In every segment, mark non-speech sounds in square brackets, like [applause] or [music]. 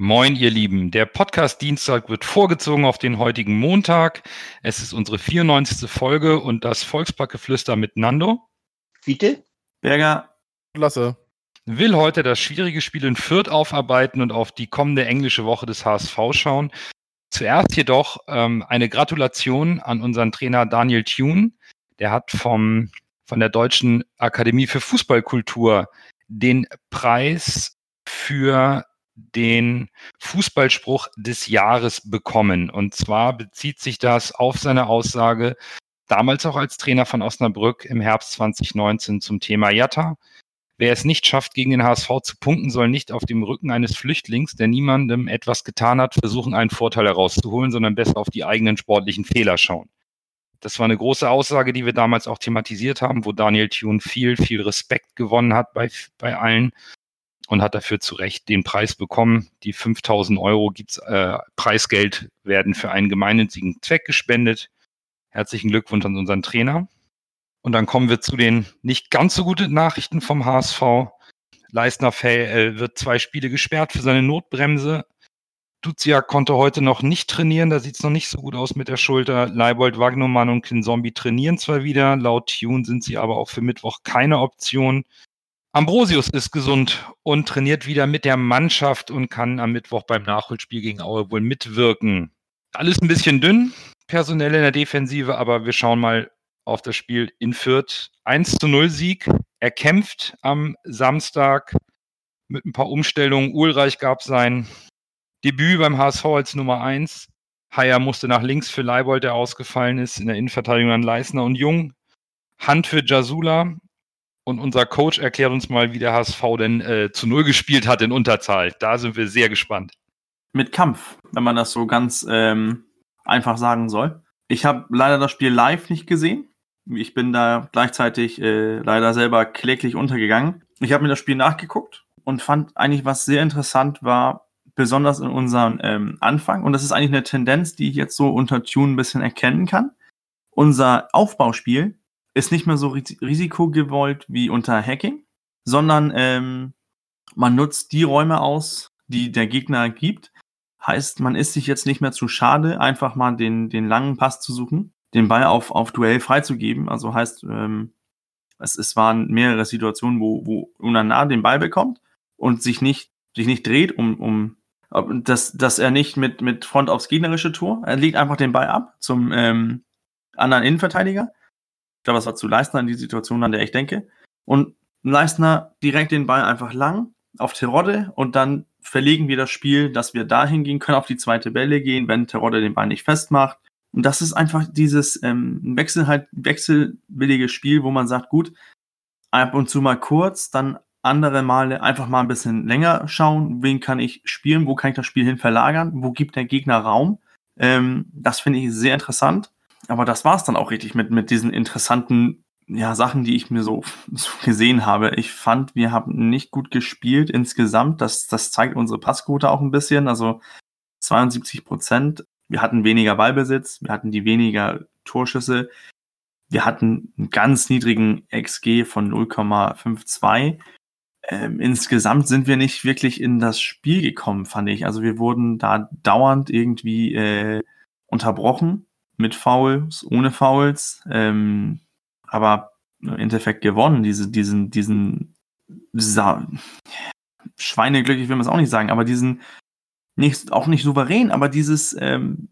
Moin, ihr Lieben. Der Podcast Dienstag wird vorgezogen auf den heutigen Montag. Es ist unsere 94. Folge und das Volksparkgeflüster mit Nando. Fiete. Berger. Lasse. Will heute das schwierige Spiel in Fürth aufarbeiten und auf die kommende englische Woche des HSV schauen. Zuerst jedoch ähm, eine Gratulation an unseren Trainer Daniel Thune. Der hat vom, von der Deutschen Akademie für Fußballkultur den Preis für den Fußballspruch des Jahres bekommen. Und zwar bezieht sich das auf seine Aussage, damals auch als Trainer von Osnabrück im Herbst 2019 zum Thema Jatta. Wer es nicht schafft, gegen den HSV zu punkten, soll nicht auf dem Rücken eines Flüchtlings, der niemandem etwas getan hat, versuchen, einen Vorteil herauszuholen, sondern besser auf die eigenen sportlichen Fehler schauen. Das war eine große Aussage, die wir damals auch thematisiert haben, wo Daniel Thune viel, viel Respekt gewonnen hat bei, bei allen und hat dafür zu Recht den Preis bekommen. Die 5000 Euro gibt's, äh, Preisgeld werden für einen gemeinnützigen Zweck gespendet. Herzlichen Glückwunsch an unseren Trainer. Und dann kommen wir zu den nicht ganz so guten Nachrichten vom HSV. Leistner äh, wird zwei Spiele gesperrt für seine Notbremse. Duzia konnte heute noch nicht trainieren, da sieht es noch nicht so gut aus mit der Schulter. Leibold, Wagnumann und Kinzombie trainieren zwar wieder, laut Tune sind sie aber auch für Mittwoch keine Option. Ambrosius ist gesund und trainiert wieder mit der Mannschaft und kann am Mittwoch beim Nachholspiel gegen Aue wohl mitwirken. Alles ein bisschen dünn, personell in der Defensive, aber wir schauen mal auf das Spiel in Fürth. 1 zu 0 Sieg. Er kämpft am Samstag mit ein paar Umstellungen. Ulreich gab sein Debüt beim HSV als Nummer 1. Haier musste nach links für Leibold, der ausgefallen ist. In der Innenverteidigung an Leisner und Jung. Hand für Jasula. Und unser Coach erklärt uns mal, wie der HSV denn äh, zu Null gespielt hat in Unterzahl. Da sind wir sehr gespannt. Mit Kampf, wenn man das so ganz ähm, einfach sagen soll. Ich habe leider das Spiel live nicht gesehen. Ich bin da gleichzeitig äh, leider selber kläglich untergegangen. Ich habe mir das Spiel nachgeguckt und fand eigentlich, was sehr interessant war, besonders in unserem ähm, Anfang. Und das ist eigentlich eine Tendenz, die ich jetzt so unter Tune ein bisschen erkennen kann. Unser Aufbauspiel ist nicht mehr so risikogewollt wie unter Hacking, sondern ähm, man nutzt die Räume aus, die der Gegner gibt. Heißt, man ist sich jetzt nicht mehr zu schade, einfach mal den, den langen Pass zu suchen, den Ball auf, auf Duell freizugeben. Also heißt, ähm, es, es waren mehrere Situationen, wo, wo Unana den Ball bekommt und sich nicht, sich nicht dreht, um, um dass, dass er nicht mit, mit Front aufs gegnerische Tor, er legt einfach den Ball ab zum ähm, anderen Innenverteidiger glaube, das war zu Leistner in die Situation, an der ich denke. Und Leistner direkt den Ball einfach lang auf Terodde und dann verlegen wir das Spiel, dass wir dahin gehen können, auf die zweite Bälle gehen, wenn Terodde den Ball nicht festmacht. Und das ist einfach dieses ähm, Wechsel halt, wechselwillige Spiel, wo man sagt, gut, ab und zu mal kurz, dann andere Male einfach mal ein bisschen länger schauen, wen kann ich spielen, wo kann ich das Spiel hin verlagern, wo gibt der Gegner Raum. Ähm, das finde ich sehr interessant aber das war es dann auch richtig mit, mit diesen interessanten ja, Sachen, die ich mir so, so gesehen habe. Ich fand, wir haben nicht gut gespielt insgesamt. Das, das zeigt unsere Passquote auch ein bisschen. Also 72 Prozent. Wir hatten weniger Ballbesitz, wir hatten die weniger Torschüsse. Wir hatten einen ganz niedrigen XG von 0,52. Ähm, insgesamt sind wir nicht wirklich in das Spiel gekommen, fand ich. Also wir wurden da dauernd irgendwie äh, unterbrochen mit Fouls, ohne Fouls, ähm, aber im Endeffekt gewonnen, diese, diesen, diesen Sa Schweineglück, ich will man es auch nicht sagen, aber diesen, nicht, auch nicht souverän, aber dieses ähm,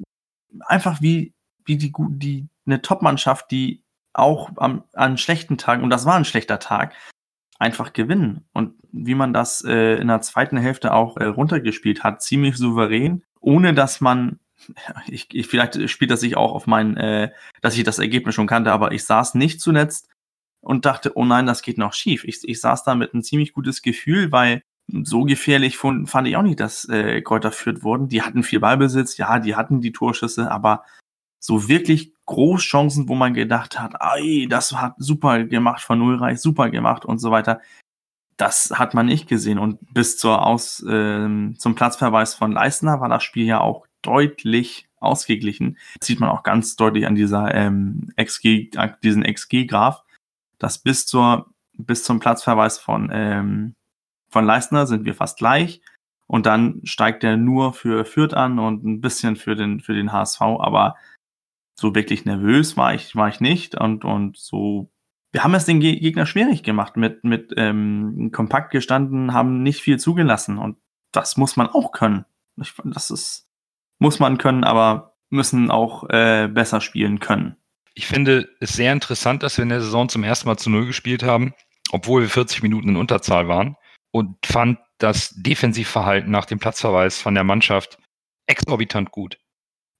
einfach wie, wie die, die eine Top-Mannschaft, die auch am, an schlechten Tagen, und das war ein schlechter Tag, einfach gewinnen. Und wie man das äh, in der zweiten Hälfte auch äh, runtergespielt hat, ziemlich souverän, ohne dass man [laughs] ich, ich vielleicht spielt das sich auch auf mein, äh, dass ich das Ergebnis schon kannte, aber ich saß nicht zuletzt und dachte, oh nein, das geht noch schief. Ich, ich saß da mit einem ziemlich gutes Gefühl, weil so gefährlich fand, fand ich auch nicht, dass äh, Kräuter führt wurden. Die hatten viel Ballbesitz, ja, die hatten die Torschüsse, aber so wirklich Großchancen, wo man gedacht hat, ey, das hat super gemacht von Ulreich, super gemacht und so weiter. Das hat man nicht gesehen. Und bis zur Aus, äh, zum Platzverweis von Leistner war das Spiel ja auch deutlich ausgeglichen. Das sieht man auch ganz deutlich an dieser ähm, XG, diesen XG-Graph, dass bis zur bis zum Platzverweis von ähm, von Leistner sind wir fast gleich. Und dann steigt er nur für Fürth an und ein bisschen für den, für den HSV. Aber so wirklich nervös war ich, war ich nicht. Und, und so, wir haben es den Gegner schwierig gemacht, mit, mit ähm, kompakt gestanden, haben nicht viel zugelassen. Und das muss man auch können. Ich, das ist, muss man können, aber müssen auch äh, besser spielen können. Ich finde es sehr interessant, dass wir in der Saison zum ersten Mal zu Null gespielt haben, obwohl wir 40 Minuten in Unterzahl waren und fand das Defensivverhalten nach dem Platzverweis von der Mannschaft exorbitant gut.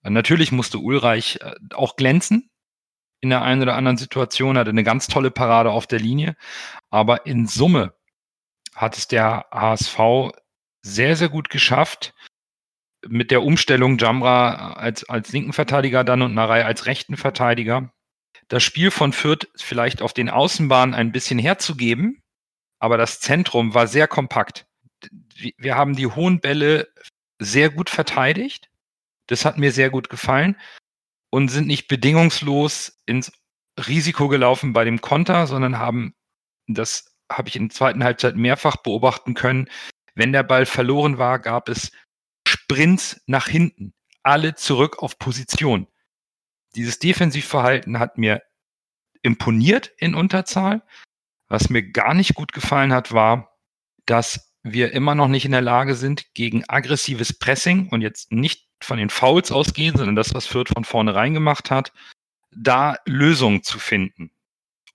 Natürlich musste Ulreich äh, auch glänzen in der einen oder anderen Situation, hatte eine ganz tolle Parade auf der Linie, aber in Summe hat es der HSV sehr, sehr gut geschafft, mit der Umstellung Jamra als, als linken Verteidiger dann und Narei als rechten Verteidiger, das Spiel von Fürth vielleicht auf den Außenbahnen ein bisschen herzugeben, aber das Zentrum war sehr kompakt. Wir haben die hohen Bälle sehr gut verteidigt. Das hat mir sehr gut gefallen und sind nicht bedingungslos ins Risiko gelaufen bei dem Konter, sondern haben, das habe ich in der zweiten Halbzeit mehrfach beobachten können, wenn der Ball verloren war, gab es Sprints nach hinten, alle zurück auf Position. Dieses Defensivverhalten hat mir imponiert in Unterzahl. Was mir gar nicht gut gefallen hat, war, dass wir immer noch nicht in der Lage sind, gegen aggressives Pressing und jetzt nicht von den Fouls ausgehen, sondern das, was Fürth von vornherein gemacht hat, da Lösungen zu finden.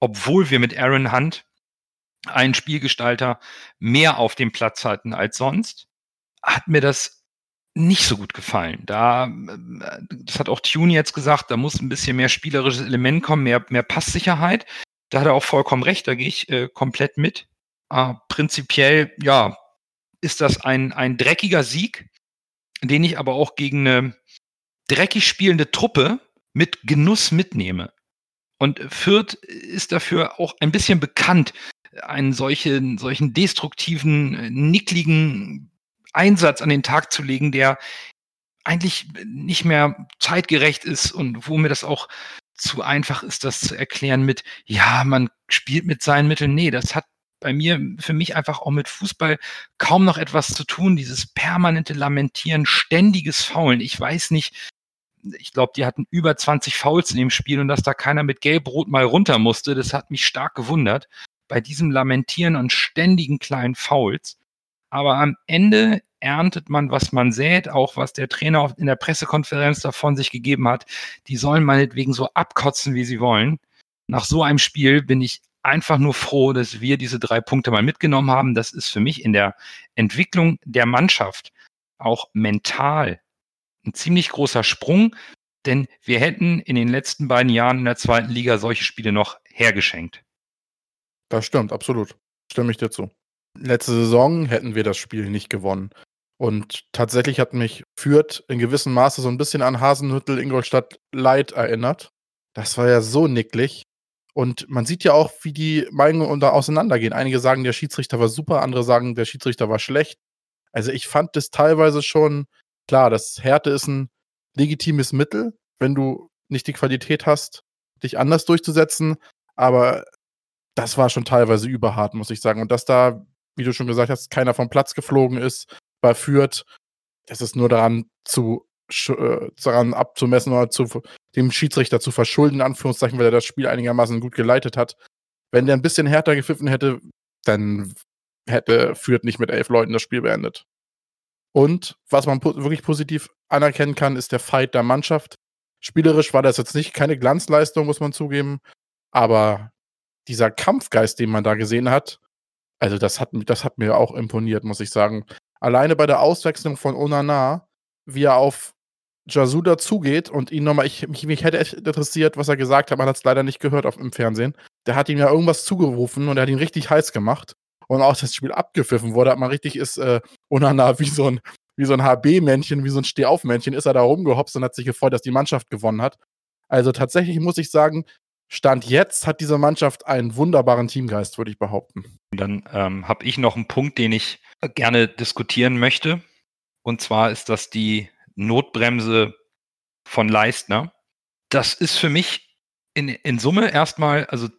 Obwohl wir mit Aaron Hunt einen Spielgestalter mehr auf dem Platz hatten als sonst, hat mir das nicht so gut gefallen. Da, das hat auch Tune jetzt gesagt, da muss ein bisschen mehr spielerisches Element kommen, mehr, mehr Passsicherheit. Da hat er auch vollkommen recht, da gehe ich äh, komplett mit. Äh, prinzipiell, ja, ist das ein, ein dreckiger Sieg, den ich aber auch gegen eine dreckig spielende Truppe mit Genuss mitnehme. Und Fürth ist dafür auch ein bisschen bekannt, einen solchen, solchen destruktiven, nickligen Einsatz an den Tag zu legen, der eigentlich nicht mehr zeitgerecht ist und wo mir das auch zu einfach ist, das zu erklären mit, ja, man spielt mit seinen Mitteln. Nee, das hat bei mir, für mich einfach auch mit Fußball kaum noch etwas zu tun. Dieses permanente Lamentieren, ständiges Faulen. Ich weiß nicht, ich glaube, die hatten über 20 Fouls in dem Spiel und dass da keiner mit Gelb-Rot mal runter musste, das hat mich stark gewundert. Bei diesem Lamentieren und ständigen kleinen Fouls. Aber am Ende erntet man, was man sät, auch was der Trainer in der Pressekonferenz davon sich gegeben hat. Die sollen meinetwegen so abkotzen, wie sie wollen. Nach so einem Spiel bin ich einfach nur froh, dass wir diese drei Punkte mal mitgenommen haben. Das ist für mich in der Entwicklung der Mannschaft auch mental ein ziemlich großer Sprung, denn wir hätten in den letzten beiden Jahren in der zweiten Liga solche Spiele noch hergeschenkt. Das stimmt, absolut. Stimme ich dir zu. Letzte Saison hätten wir das Spiel nicht gewonnen. Und tatsächlich hat mich Fürth in gewissem Maße so ein bisschen an Hasenhüttel, Ingolstadt Light erinnert. Das war ja so nicklig. Und man sieht ja auch, wie die Meinungen da auseinandergehen. Einige sagen, der Schiedsrichter war super, andere sagen, der Schiedsrichter war schlecht. Also ich fand das teilweise schon, klar, das Härte ist ein legitimes Mittel, wenn du nicht die Qualität hast, dich anders durchzusetzen. Aber das war schon teilweise überhart, muss ich sagen. Und dass da, wie du schon gesagt hast, keiner vom Platz geflogen ist, bei Fürth. Es ist nur daran zu äh, daran abzumessen oder zu, dem Schiedsrichter zu verschulden, in Anführungszeichen, weil er das Spiel einigermaßen gut geleitet hat. Wenn der ein bisschen härter gepfiffen hätte, dann hätte Fürth nicht mit elf Leuten das Spiel beendet. Und was man po wirklich positiv anerkennen kann, ist der Fight der Mannschaft. Spielerisch war das jetzt nicht keine Glanzleistung, muss man zugeben, aber dieser Kampfgeist, den man da gesehen hat, also das hat, das hat mir auch imponiert, muss ich sagen alleine bei der Auswechslung von Onana, wie er auf Jasuda zugeht und ihn nochmal, ich, mich, mich hätte echt interessiert, was er gesagt hat, man hat es leider nicht gehört auf, im Fernsehen. Der hat ihm ja irgendwas zugerufen und er hat ihn richtig heiß gemacht. Und auch das Spiel abgepfiffen wurde, hat man richtig, ist äh, Onana wie so ein, wie so ein HB-Männchen, wie so ein Stehauf-Männchen, ist er da rumgehopst und hat sich gefreut, dass die Mannschaft gewonnen hat. Also tatsächlich muss ich sagen, Stand jetzt hat diese Mannschaft einen wunderbaren Teamgeist, würde ich behaupten. Dann ähm, habe ich noch einen Punkt, den ich gerne diskutieren möchte. Und zwar ist das die Notbremse von Leistner. Das ist für mich in, in Summe erstmal, also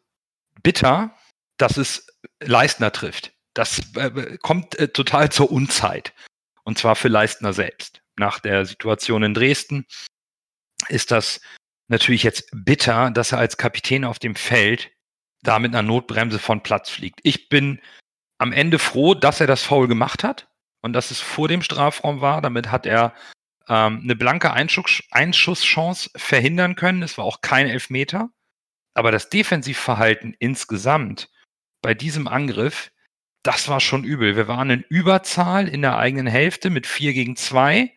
bitter, dass es Leistner trifft. Das äh, kommt äh, total zur Unzeit. Und zwar für Leistner selbst. Nach der Situation in Dresden ist das natürlich jetzt bitter, dass er als Kapitän auf dem Feld da mit einer Notbremse von Platz fliegt. Ich bin am Ende froh, dass er das Foul gemacht hat und dass es vor dem Strafraum war. Damit hat er ähm, eine blanke Einschuss Einschusschance verhindern können. Es war auch kein Elfmeter. Aber das Defensivverhalten insgesamt bei diesem Angriff, das war schon übel. Wir waren in Überzahl in der eigenen Hälfte mit 4 gegen 2.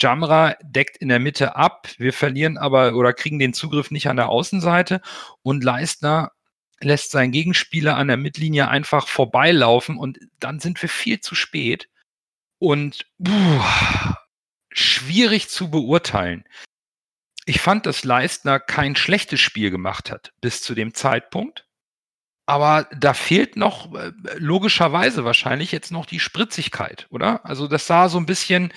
Jamra deckt in der Mitte ab. Wir verlieren aber oder kriegen den Zugriff nicht an der Außenseite. Und Leistner lässt seinen Gegenspieler an der Mittellinie einfach vorbeilaufen und dann sind wir viel zu spät. Und puh, schwierig zu beurteilen. Ich fand, dass Leistner kein schlechtes Spiel gemacht hat bis zu dem Zeitpunkt. Aber da fehlt noch äh, logischerweise wahrscheinlich jetzt noch die Spritzigkeit, oder? Also das sah so ein bisschen,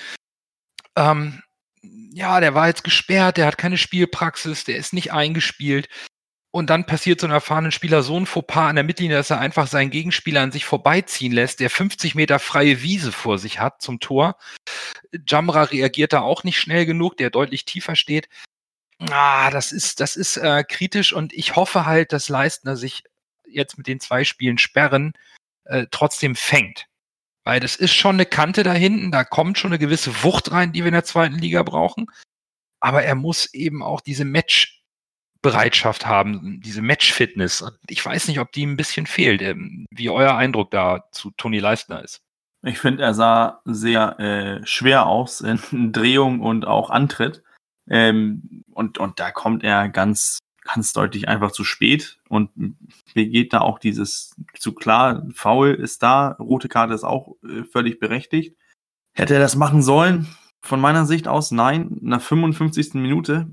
ähm, ja, der war jetzt gesperrt, der hat keine Spielpraxis, der ist nicht eingespielt. Und dann passiert so einem erfahrenen Spieler so ein Fauxpas an der Mittellinie, dass er einfach seinen Gegenspieler an sich vorbeiziehen lässt, der 50 Meter freie Wiese vor sich hat zum Tor. Jamra reagiert da auch nicht schnell genug, der deutlich tiefer steht. Ah, das ist, das ist äh, kritisch und ich hoffe halt, dass Leistner sich jetzt mit den zwei Spielen sperren äh, trotzdem fängt. Weil das ist schon eine Kante da hinten, da kommt schon eine gewisse Wucht rein, die wir in der zweiten Liga brauchen. Aber er muss eben auch diese Match Bereitschaft haben, diese Match-Fitness. Ich weiß nicht, ob die ein bisschen fehlt, ähm, wie euer Eindruck da zu Toni Leistner ist. Ich finde, er sah sehr äh, schwer aus in [laughs] Drehung und auch Antritt. Ähm, und, und da kommt er ganz, ganz deutlich einfach zu spät. Und mir geht da auch dieses zu klar, faul ist da, rote Karte ist auch äh, völlig berechtigt. Hätte er das machen sollen? Von meiner Sicht aus, nein. Nach 55. Minute,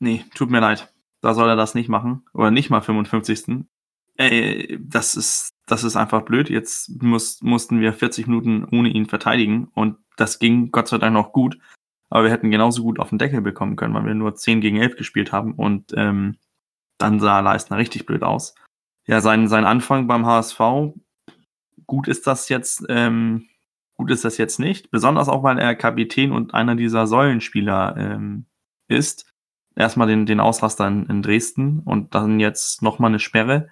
nee, tut mir leid da soll er das nicht machen. Oder nicht mal 55. Ey, das ist, das ist einfach blöd. Jetzt muss, mussten wir 40 Minuten ohne ihn verteidigen und das ging Gott sei Dank noch gut. Aber wir hätten genauso gut auf den Deckel bekommen können, weil wir nur 10 gegen 11 gespielt haben und ähm, dann sah Leistner richtig blöd aus. Ja, sein, sein Anfang beim HSV, gut ist das jetzt, ähm, gut ist das jetzt nicht. Besonders auch, weil er Kapitän und einer dieser Säulenspieler ähm, ist erstmal den, den Ausraster in, in Dresden und dann jetzt nochmal eine Sperre.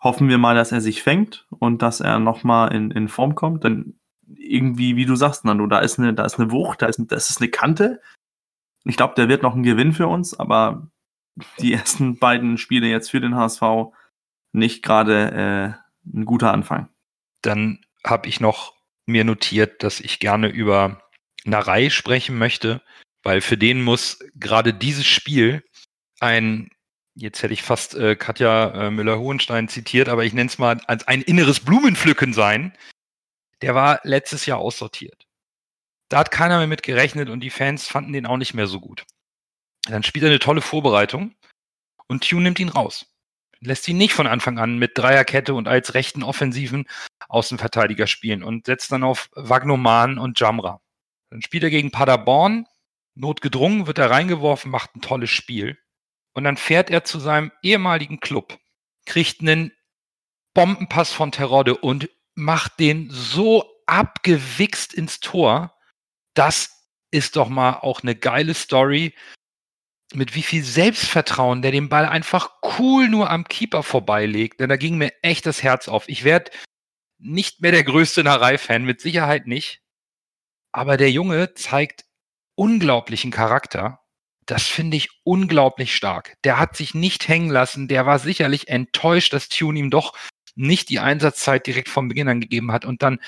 Hoffen wir mal, dass er sich fängt und dass er nochmal in, in Form kommt. Denn irgendwie, wie du sagst, Nando, da ist eine, da ist eine Wucht, da ist, das ist eine Kante. Ich glaube, der wird noch ein Gewinn für uns, aber die ersten beiden Spiele jetzt für den HSV nicht gerade äh, ein guter Anfang. Dann habe ich noch mir notiert, dass ich gerne über Narei sprechen möchte, weil für den muss gerade dieses Spiel ein, jetzt hätte ich fast äh, Katja äh, Müller-Hohenstein zitiert, aber ich nenne es mal als ein inneres Blumenpflücken sein. Der war letztes Jahr aussortiert. Da hat keiner mehr mit gerechnet und die Fans fanden den auch nicht mehr so gut. Dann spielt er eine tolle Vorbereitung und Tune nimmt ihn raus. Lässt ihn nicht von Anfang an mit Dreierkette und als rechten offensiven Außenverteidiger spielen und setzt dann auf Wagnoman und Jamra. Dann spielt er gegen Paderborn, Notgedrungen wird er reingeworfen, macht ein tolles Spiel. Und dann fährt er zu seinem ehemaligen Club, kriegt einen Bombenpass von Terodde und macht den so abgewichst ins Tor. Das ist doch mal auch eine geile Story, mit wie viel Selbstvertrauen der den Ball einfach cool nur am Keeper vorbeilegt. Denn da ging mir echt das Herz auf. Ich werde nicht mehr der größte Narei-Fan, mit Sicherheit nicht. Aber der Junge zeigt unglaublichen Charakter. Das finde ich unglaublich stark. Der hat sich nicht hängen lassen. Der war sicherlich enttäuscht, dass Tune ihm doch nicht die Einsatzzeit direkt vom Beginn an gegeben hat und dann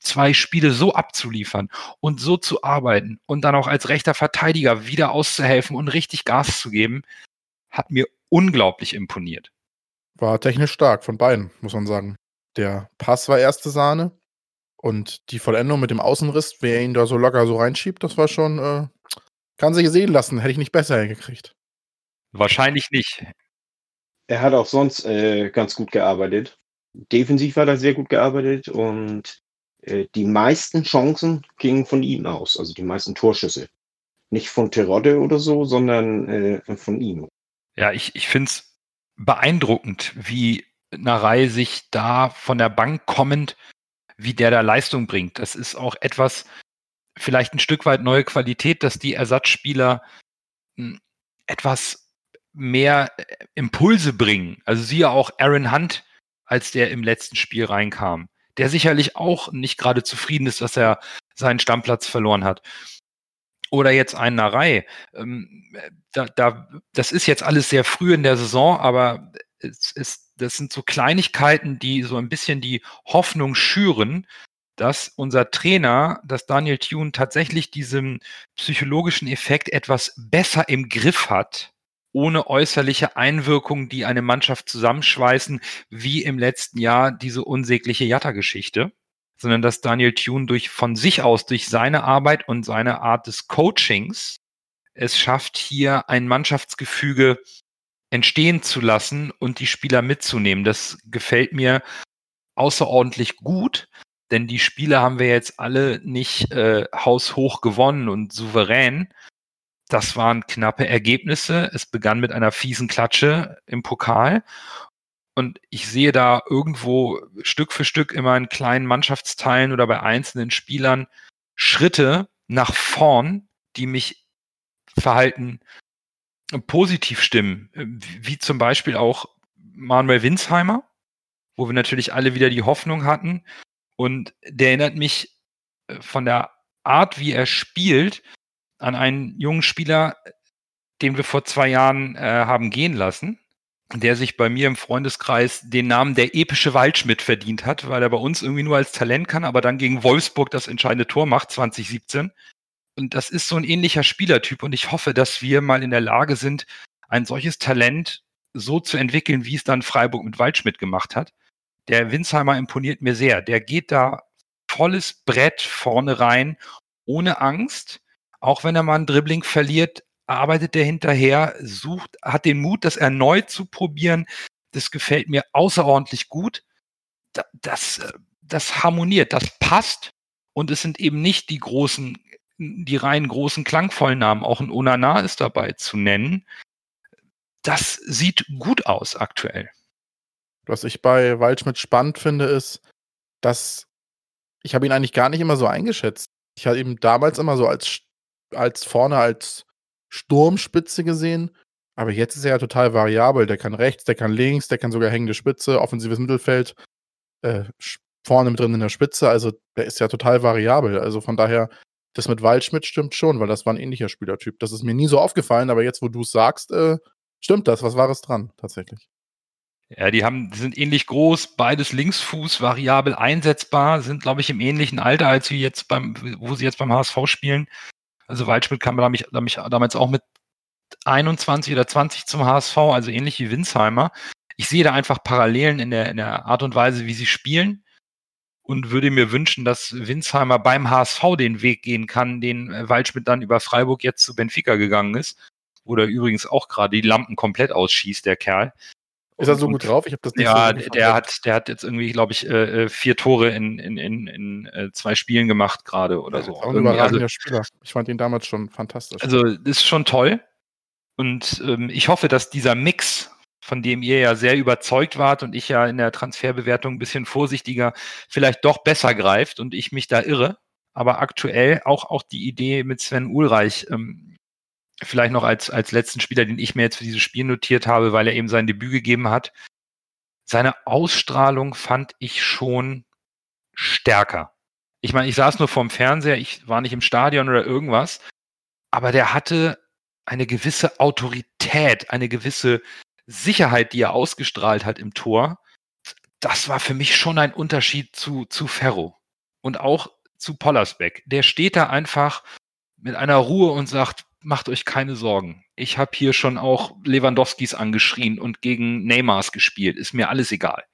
zwei Spiele so abzuliefern und so zu arbeiten und dann auch als rechter Verteidiger wieder auszuhelfen und richtig Gas zu geben, hat mir unglaublich imponiert. War technisch stark von beiden, muss man sagen. Der Pass war erste Sahne. Und die Vollendung mit dem Außenriss, wer ihn da so locker so reinschiebt, das war schon, äh, kann sich sehen lassen. Hätte ich nicht besser hingekriegt. Wahrscheinlich nicht. Er hat auch sonst äh, ganz gut gearbeitet. Defensiv hat er sehr gut gearbeitet und äh, die meisten Chancen gingen von ihm aus, also die meisten Torschüsse. Nicht von Terodde oder so, sondern äh, von ihm. Ja, ich, ich finde es beeindruckend, wie Narei sich da von der Bank kommend, wie der da Leistung bringt. Das ist auch etwas, vielleicht ein Stück weit neue Qualität, dass die Ersatzspieler hm, etwas mehr äh, Impulse bringen. Also siehe auch Aaron Hunt, als der im letzten Spiel reinkam, der sicherlich auch nicht gerade zufrieden ist, dass er seinen Stammplatz verloren hat. Oder jetzt ein Narei. Ähm, da, da, das ist jetzt alles sehr früh in der Saison, aber es ist, das sind so Kleinigkeiten, die so ein bisschen die Hoffnung schüren, dass unser Trainer, dass Daniel Thune tatsächlich diesen psychologischen Effekt etwas besser im Griff hat, ohne äußerliche Einwirkungen, die eine Mannschaft zusammenschweißen, wie im letzten Jahr diese unsägliche Jatta-Geschichte, sondern dass Daniel Thune durch von sich aus, durch seine Arbeit und seine Art des Coachings es schafft, hier ein Mannschaftsgefüge entstehen zu lassen und die Spieler mitzunehmen. Das gefällt mir außerordentlich gut, denn die Spiele haben wir jetzt alle nicht äh, haushoch gewonnen und souverän. Das waren knappe Ergebnisse. Es begann mit einer fiesen Klatsche im Pokal. Und ich sehe da irgendwo Stück für Stück immer in kleinen Mannschaftsteilen oder bei einzelnen Spielern Schritte nach vorn, die mich verhalten positiv stimmen, wie zum Beispiel auch Manuel Winsheimer, wo wir natürlich alle wieder die Hoffnung hatten, und der erinnert mich äh, von der Art, wie er spielt, an einen jungen Spieler, den wir vor zwei Jahren äh, haben gehen lassen, der sich bei mir im Freundeskreis den Namen der epische Waldschmidt verdient hat, weil er bei uns irgendwie nur als Talent kann, aber dann gegen Wolfsburg das entscheidende Tor macht, 2017. Und das ist so ein ähnlicher Spielertyp und ich hoffe, dass wir mal in der Lage sind, ein solches Talent so zu entwickeln, wie es dann Freiburg mit Waldschmidt gemacht hat. Der Winsheimer imponiert mir sehr. Der geht da volles Brett vorne rein, ohne Angst. Auch wenn er mal ein Dribbling verliert, arbeitet er hinterher, sucht, hat den Mut, das erneut zu probieren. Das gefällt mir außerordentlich gut. Das, das harmoniert, das passt. Und es sind eben nicht die großen, die rein großen klangvollen Namen. Auch ein Onana ist dabei zu nennen. Das sieht gut aus aktuell. Was ich bei Waldschmidt spannend finde, ist, dass ich habe ihn eigentlich gar nicht immer so eingeschätzt. Ich habe ihn damals immer so als, als vorne als Sturmspitze gesehen, aber jetzt ist er ja total variabel. Der kann rechts, der kann links, der kann sogar hängende Spitze, offensives Mittelfeld, äh, vorne mit drin in der Spitze. Also der ist ja total variabel. Also von daher, das mit Waldschmidt stimmt schon, weil das war ein ähnlicher Spielertyp. Das ist mir nie so aufgefallen, aber jetzt, wo du es sagst, äh, stimmt das. Was war es dran, tatsächlich? Ja, die haben, die sind ähnlich groß, beides Linksfuß, variabel einsetzbar, sind, glaube ich, im ähnlichen Alter, als sie jetzt beim, wo sie jetzt beim HSV spielen. Also Waldschmidt kam damals auch mit 21 oder 20 zum HSV, also ähnlich wie Winsheimer. Ich sehe da einfach Parallelen in der, in der Art und Weise, wie sie spielen und würde mir wünschen, dass Winsheimer beim HSV den Weg gehen kann, den äh, Waldschmidt dann über Freiburg jetzt zu Benfica gegangen ist. Oder übrigens auch gerade die Lampen komplett ausschießt, der Kerl. Ist er so gut drauf? Ich habe das nicht ja, so der hat, der hat jetzt irgendwie, glaube ich, äh, äh, vier Tore in, in, in, in äh, zwei Spielen gemacht gerade oder ja, so. Auch ein überragender also, Spieler. Ich fand ihn damals schon fantastisch. Also ist schon toll. Und ähm, ich hoffe, dass dieser Mix, von dem ihr ja sehr überzeugt wart und ich ja in der Transferbewertung ein bisschen vorsichtiger, vielleicht doch besser greift und ich mich da irre. Aber aktuell auch, auch die Idee mit Sven Ulreich ähm, vielleicht noch als, als letzten Spieler, den ich mir jetzt für dieses Spiel notiert habe, weil er eben sein Debüt gegeben hat. Seine Ausstrahlung fand ich schon stärker. Ich meine, ich saß nur vorm Fernseher, ich war nicht im Stadion oder irgendwas, aber der hatte eine gewisse Autorität, eine gewisse Sicherheit, die er ausgestrahlt hat im Tor. Das war für mich schon ein Unterschied zu, zu Ferro und auch zu Pollersbeck. Der steht da einfach mit einer Ruhe und sagt, macht euch keine Sorgen. Ich habe hier schon auch Lewandowskis angeschrien und gegen Neymars gespielt. Ist mir alles egal.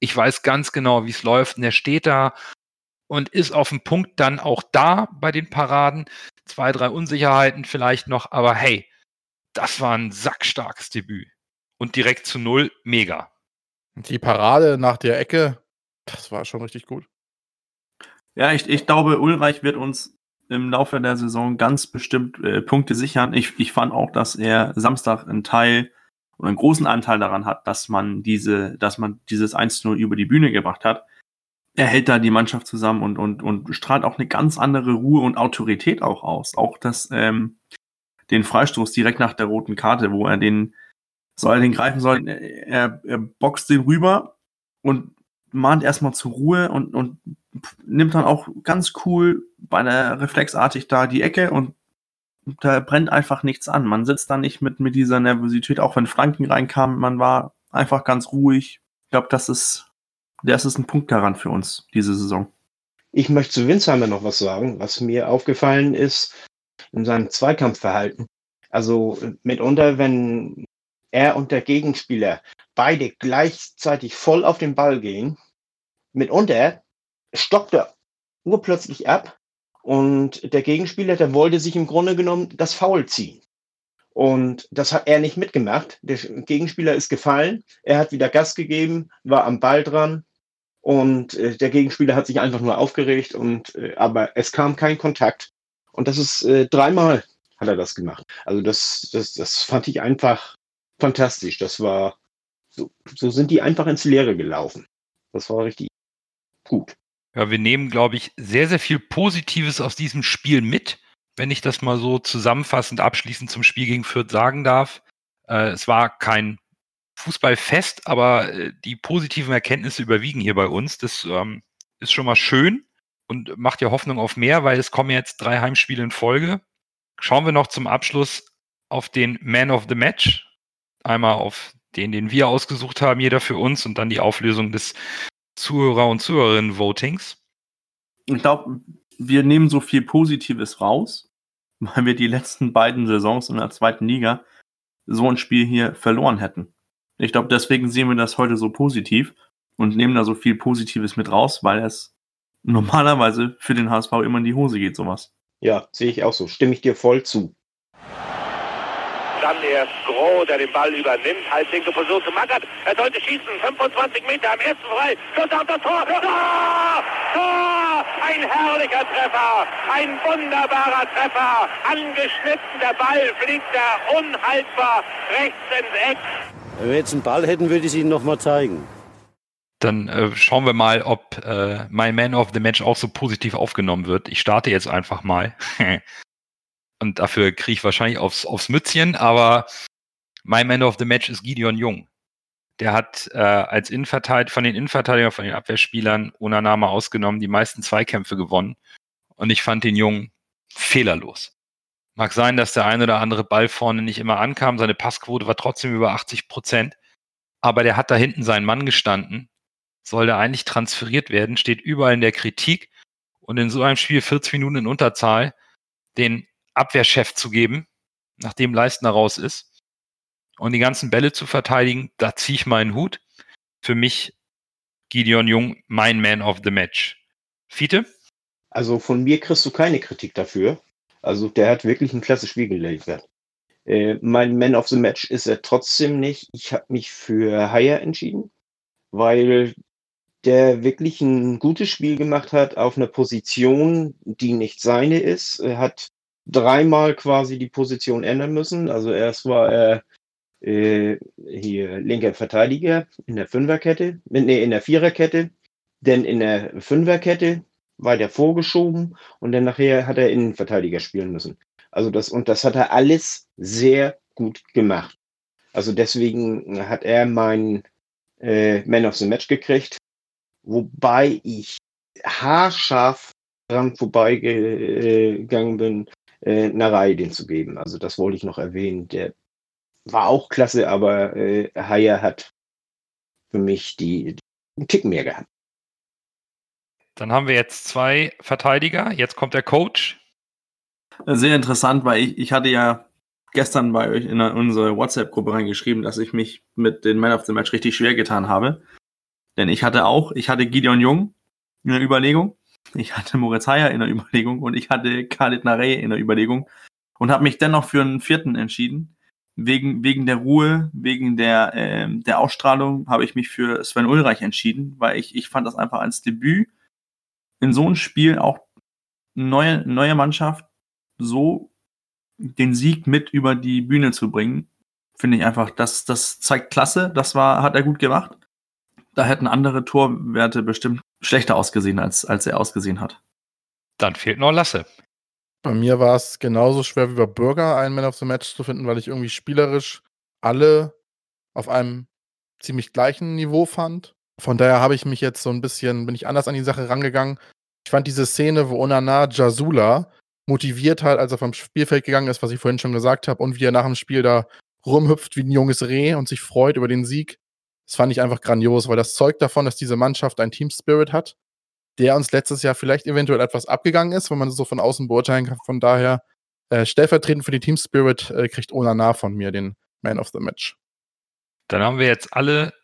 Ich weiß ganz genau, wie es läuft. Und er steht da und ist auf dem Punkt dann auch da bei den Paraden. Zwei, drei Unsicherheiten vielleicht noch, aber hey, das war ein sackstarkes Debüt. Und direkt zu null, mega. Die Parade nach der Ecke, das war schon richtig gut. Ja, ich, ich glaube, Ulreich wird uns im Laufe der Saison ganz bestimmt äh, Punkte sichern. Ich, ich fand auch, dass er Samstag einen Teil oder einen großen Anteil daran hat, dass man diese, dass man dieses 1-0 über die Bühne gebracht hat. Er hält da die Mannschaft zusammen und, und, und strahlt auch eine ganz andere Ruhe und Autorität auch aus. Auch das, ähm, den Freistoß direkt nach der roten Karte, wo er den, soll er den greifen soll, er, er boxt den rüber und mahnt erstmal zur Ruhe und, und nimmt dann auch ganz cool bei der reflexartig da die Ecke und da brennt einfach nichts an. Man sitzt da nicht mit, mit dieser Nervosität, auch wenn Franken reinkam, man war einfach ganz ruhig. Ich glaube, das ist, das ist ein Punkt daran für uns, diese Saison. Ich möchte zu Winsheimer noch was sagen, was mir aufgefallen ist in seinem Zweikampfverhalten. Also mitunter, wenn er und der Gegenspieler beide gleichzeitig voll auf den Ball gehen, mitunter stoppt er urplötzlich ab und der Gegenspieler, der wollte sich im Grunde genommen das Foul ziehen. Und das hat er nicht mitgemacht. Der Gegenspieler ist gefallen, er hat wieder Gas gegeben, war am Ball dran und äh, der Gegenspieler hat sich einfach nur aufgeregt und äh, aber es kam kein Kontakt. Und das ist äh, dreimal hat er das gemacht. Also das, das, das fand ich einfach fantastisch. Das war so, so sind die einfach ins Leere gelaufen. Das war richtig gut. Ja, wir nehmen, glaube ich, sehr, sehr viel Positives aus diesem Spiel mit, wenn ich das mal so zusammenfassend abschließend zum Spiel gegen Fürth sagen darf. Äh, es war kein Fußballfest, aber äh, die positiven Erkenntnisse überwiegen hier bei uns. Das ähm, ist schon mal schön und macht ja Hoffnung auf mehr, weil es kommen jetzt drei Heimspiele in Folge. Schauen wir noch zum Abschluss auf den Man of the Match. Einmal auf den, den wir ausgesucht haben, jeder für uns, und dann die Auflösung des Zuhörer- und Zuhörerinnen-Votings? Ich glaube, wir nehmen so viel Positives raus, weil wir die letzten beiden Saisons in der zweiten Liga so ein Spiel hier verloren hätten. Ich glaube, deswegen sehen wir das heute so positiv und nehmen da so viel Positives mit raus, weil es normalerweise für den HSV immer in die Hose geht, sowas. Ja, sehe ich auch so. Stimme ich dir voll zu. Dann erst Groh, der den Ball übernimmt. Halblinke Position zu Magath. Er sollte schießen. 25 Meter am ersten frei. Schuss auf das Tor. Tor! Tor! Ein herrlicher Treffer. Ein wunderbarer Treffer. Angeschnitten. Der Ball fliegt da unhaltbar rechts ins Eck. Wenn wir jetzt einen Ball hätten, würde ich es Ihnen nochmal zeigen. Dann äh, schauen wir mal, ob äh, mein Man of the Match auch so positiv aufgenommen wird. Ich starte jetzt einfach mal. [laughs] Und dafür kriege ich wahrscheinlich aufs, aufs Mützchen, aber mein Man of the Match ist Gideon Jung. Der hat äh, als Innenverteidiger, von den Innenverteidigern, von den Abwehrspielern, ohne Name ausgenommen, die meisten Zweikämpfe gewonnen. Und ich fand den Jungen fehlerlos. Mag sein, dass der ein oder andere Ball vorne nicht immer ankam. Seine Passquote war trotzdem über 80 Prozent. Aber der hat da hinten seinen Mann gestanden. Soll der eigentlich transferiert werden, steht überall in der Kritik. Und in so einem Spiel 40 Minuten in Unterzahl den Abwehrchef zu geben, nachdem Leistner raus ist und die ganzen Bälle zu verteidigen, da ziehe ich meinen Hut. Für mich Gideon Jung, mein Man of the Match. Fiete? Also von mir kriegst du keine Kritik dafür. Also der hat wirklich ein klasse Spiel geliefert. Äh, mein Man of the Match ist er trotzdem nicht. Ich habe mich für Haier entschieden, weil der wirklich ein gutes Spiel gemacht hat auf einer Position, die nicht seine ist. Er hat dreimal quasi die Position ändern müssen. Also erst war er äh, hier linker Verteidiger in der Fünferkette, nee, in der Viererkette, denn in der Fünferkette war der vorgeschoben und dann nachher hat er Innenverteidiger spielen müssen. Also das, und das hat er alles sehr gut gemacht. Also deswegen hat er meinen äh, Man of the Match gekriegt, wobei ich haarscharf dran vorbeigegangen bin, äh, Narei den zu geben. Also das wollte ich noch erwähnen. Der war auch klasse, aber äh, Haya hat für mich die, die einen Tick mehr gehabt. Dann haben wir jetzt zwei Verteidiger. Jetzt kommt der Coach. Sehr interessant, weil ich, ich hatte ja gestern bei euch in unsere WhatsApp-Gruppe reingeschrieben, dass ich mich mit den Man of the Match richtig schwer getan habe. Denn ich hatte auch, ich hatte Gideon Jung in der Überlegung, ich hatte Moritz Heyer in der Überlegung und ich hatte Khalid Narey in der Überlegung und habe mich dennoch für einen vierten entschieden, wegen, wegen der Ruhe, wegen der, ähm, der Ausstrahlung habe ich mich für Sven Ulreich entschieden, weil ich, ich fand das einfach als Debüt in so einem Spiel auch neue, neue Mannschaft so den Sieg mit über die Bühne zu bringen, finde ich einfach, das, das zeigt Klasse. Das war, hat er gut gemacht. Da hätten andere Torwerte bestimmt schlechter ausgesehen, als, als er ausgesehen hat. Dann fehlt noch Lasse. Bei mir war es genauso schwer wie bei Bürger, einen Man of the Match zu finden, weil ich irgendwie spielerisch alle auf einem ziemlich gleichen Niveau fand. Von daher habe ich mich jetzt so ein bisschen, bin ich anders an die Sache rangegangen. Ich fand diese Szene, wo Onana Jasula motiviert hat, als er vom Spielfeld gegangen ist, was ich vorhin schon gesagt habe, und wie er nach dem Spiel da rumhüpft wie ein junges Reh und sich freut über den Sieg. Das fand ich einfach grandios, weil das zeugt davon, dass diese Mannschaft einen Team Spirit hat, der uns letztes Jahr vielleicht eventuell etwas abgegangen ist, wenn man das so von außen beurteilen kann. Von daher, äh, stellvertretend für die Team Spirit äh, kriegt Onana von mir den Man of the Match. Dann haben wir jetzt alle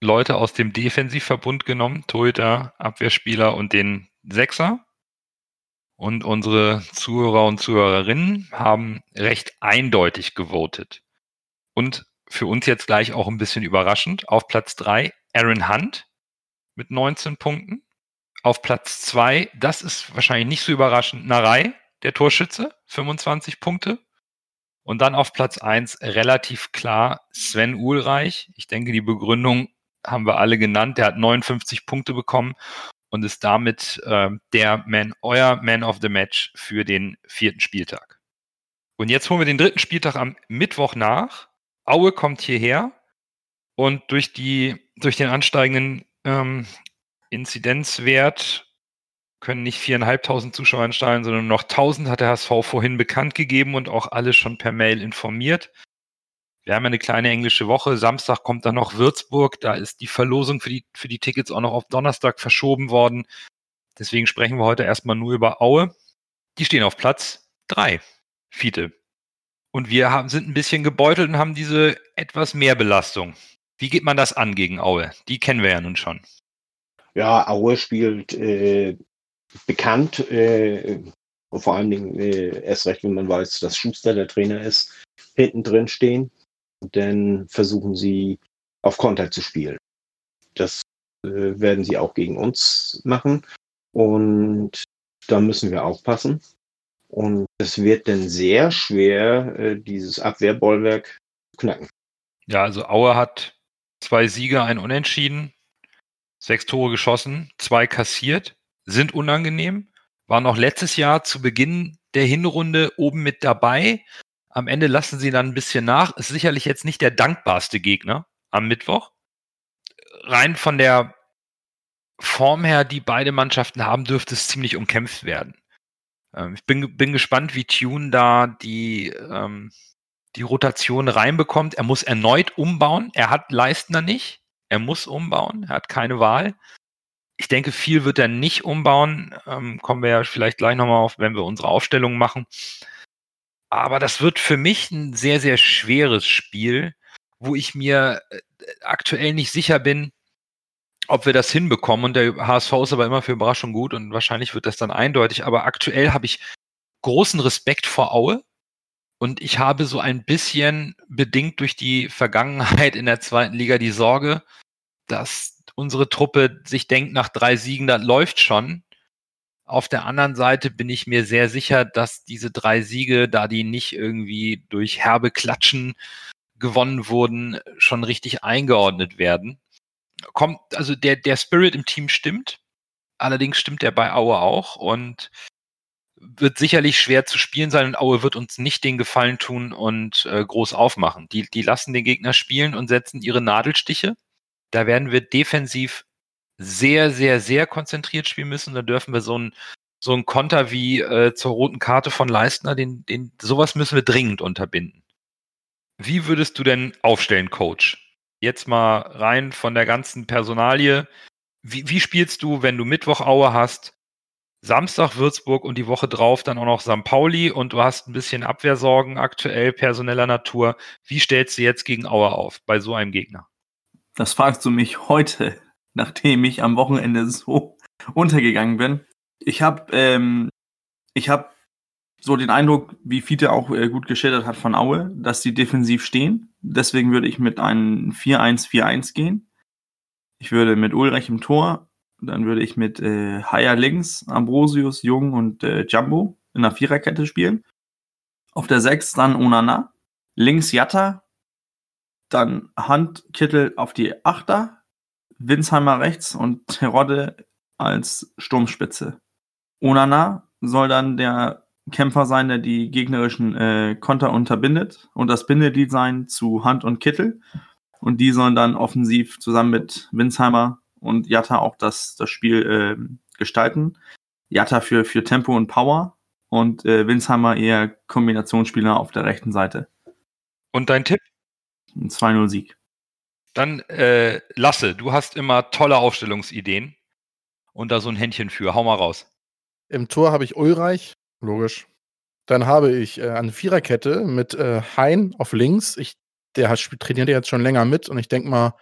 Leute aus dem Defensivverbund genommen, Torhüter, Abwehrspieler und den Sechser. Und unsere Zuhörer und Zuhörerinnen haben recht eindeutig gewotet. Und für uns jetzt gleich auch ein bisschen überraschend. Auf Platz 3 Aaron Hunt mit 19 Punkten. Auf Platz 2, das ist wahrscheinlich nicht so überraschend, Narei, der Torschütze, 25 Punkte. Und dann auf Platz 1 relativ klar Sven Uhlreich. Ich denke, die Begründung haben wir alle genannt. Der hat 59 Punkte bekommen und ist damit äh, der Man, euer Man of the Match für den vierten Spieltag. Und jetzt holen wir den dritten Spieltag am Mittwoch nach. Aue kommt hierher und durch die, durch den ansteigenden ähm, Inzidenzwert können nicht viereinhalbtausend Zuschauer in Stadion, sondern noch tausend hat der HSV vorhin bekannt gegeben und auch alle schon per Mail informiert. Wir haben eine kleine englische Woche. Samstag kommt dann noch Würzburg. Da ist die Verlosung für die, für die Tickets auch noch auf Donnerstag verschoben worden. Deswegen sprechen wir heute erstmal nur über Aue. Die stehen auf Platz drei. Fiete. Und wir haben, sind ein bisschen gebeutelt und haben diese etwas mehr Belastung. Wie geht man das an gegen Aue? Die kennen wir ja nun schon. Ja, Aue spielt äh, bekannt, äh, vor allen Dingen äh, erst recht, wenn man weiß, dass Schuster der Trainer ist, hinten drin stehen. Dann versuchen sie auf Konter zu spielen. Das äh, werden sie auch gegen uns machen. Und da müssen wir aufpassen. Und es wird dann sehr schwer, äh, dieses Abwehrbollwerk zu knacken. Ja, also Aue hat zwei Siege, ein Unentschieden, sechs Tore geschossen, zwei kassiert, sind unangenehm, waren auch letztes Jahr zu Beginn der Hinrunde oben mit dabei. Am Ende lassen sie dann ein bisschen nach. Ist sicherlich jetzt nicht der dankbarste Gegner am Mittwoch. Rein von der Form her, die beide Mannschaften haben, dürfte es ziemlich umkämpft werden. Ähm, ich bin, bin gespannt, wie Tune da die, ähm, die Rotation reinbekommt. Er muss erneut umbauen. Er hat Leistner nicht. Er muss umbauen. Er hat keine Wahl. Ich denke, viel wird er nicht umbauen. Ähm, kommen wir ja vielleicht gleich nochmal auf, wenn wir unsere Aufstellung machen. Aber das wird für mich ein sehr, sehr schweres Spiel, wo ich mir äh, aktuell nicht sicher bin, ob wir das hinbekommen. Und der HSV ist aber immer für Überraschung gut und wahrscheinlich wird das dann eindeutig. Aber aktuell habe ich großen Respekt vor Aue. Und ich habe so ein bisschen bedingt durch die Vergangenheit in der zweiten Liga die Sorge, dass unsere Truppe sich denkt, nach drei Siegen, das läuft schon. Auf der anderen Seite bin ich mir sehr sicher, dass diese drei Siege, da die nicht irgendwie durch herbe Klatschen gewonnen wurden, schon richtig eingeordnet werden kommt, also der, der Spirit im Team stimmt. Allerdings stimmt der bei Aue auch und wird sicherlich schwer zu spielen sein und Aue wird uns nicht den Gefallen tun und äh, groß aufmachen. Die, die lassen den Gegner spielen und setzen ihre Nadelstiche. Da werden wir defensiv sehr, sehr, sehr konzentriert spielen müssen. Da dürfen wir so ein, so ein Konter wie äh, zur roten Karte von Leistner, den, den, sowas müssen wir dringend unterbinden. Wie würdest du denn aufstellen, Coach? Jetzt mal rein von der ganzen Personalie. Wie, wie spielst du, wenn du Mittwoch Aue hast, Samstag Würzburg und die Woche drauf dann auch noch St. Pauli und du hast ein bisschen Abwehrsorgen aktuell personeller Natur. Wie stellst du jetzt gegen Aue auf bei so einem Gegner? Das fragst du mich heute, [laughs] nachdem ich am Wochenende so untergegangen bin. Ich habe ähm, habe so den Eindruck, wie Fiete auch äh, gut geschildert hat von Aue, dass sie defensiv stehen. Deswegen würde ich mit einem 4-1-4-1 gehen. Ich würde mit Ulrich im Tor, dann würde ich mit äh, Haya links, Ambrosius, Jung und äh, Jumbo in der Viererkette spielen. Auf der 6 dann Onana. Links Jatta, dann Handkittel auf die Achter, Winsheimer rechts und Terodde als Sturmspitze. Onana soll dann der Kämpfer sein, der die gegnerischen äh, Konter unterbindet und das Bindeglied sein zu Hand und Kittel. Und die sollen dann offensiv zusammen mit Winsheimer und Jatta auch das, das Spiel äh, gestalten. Jatta für, für Tempo und Power und äh, Winsheimer eher Kombinationsspieler auf der rechten Seite. Und dein Tipp? Ein 2-0-Sieg. Dann äh, Lasse, du hast immer tolle Aufstellungsideen und da so ein Händchen für. Hau mal raus. Im Tor habe ich Ulreich, logisch. Dann habe ich äh, eine Viererkette mit äh, Hein auf links. Ich, der hat, trainiert jetzt schon länger mit und ich denke mal,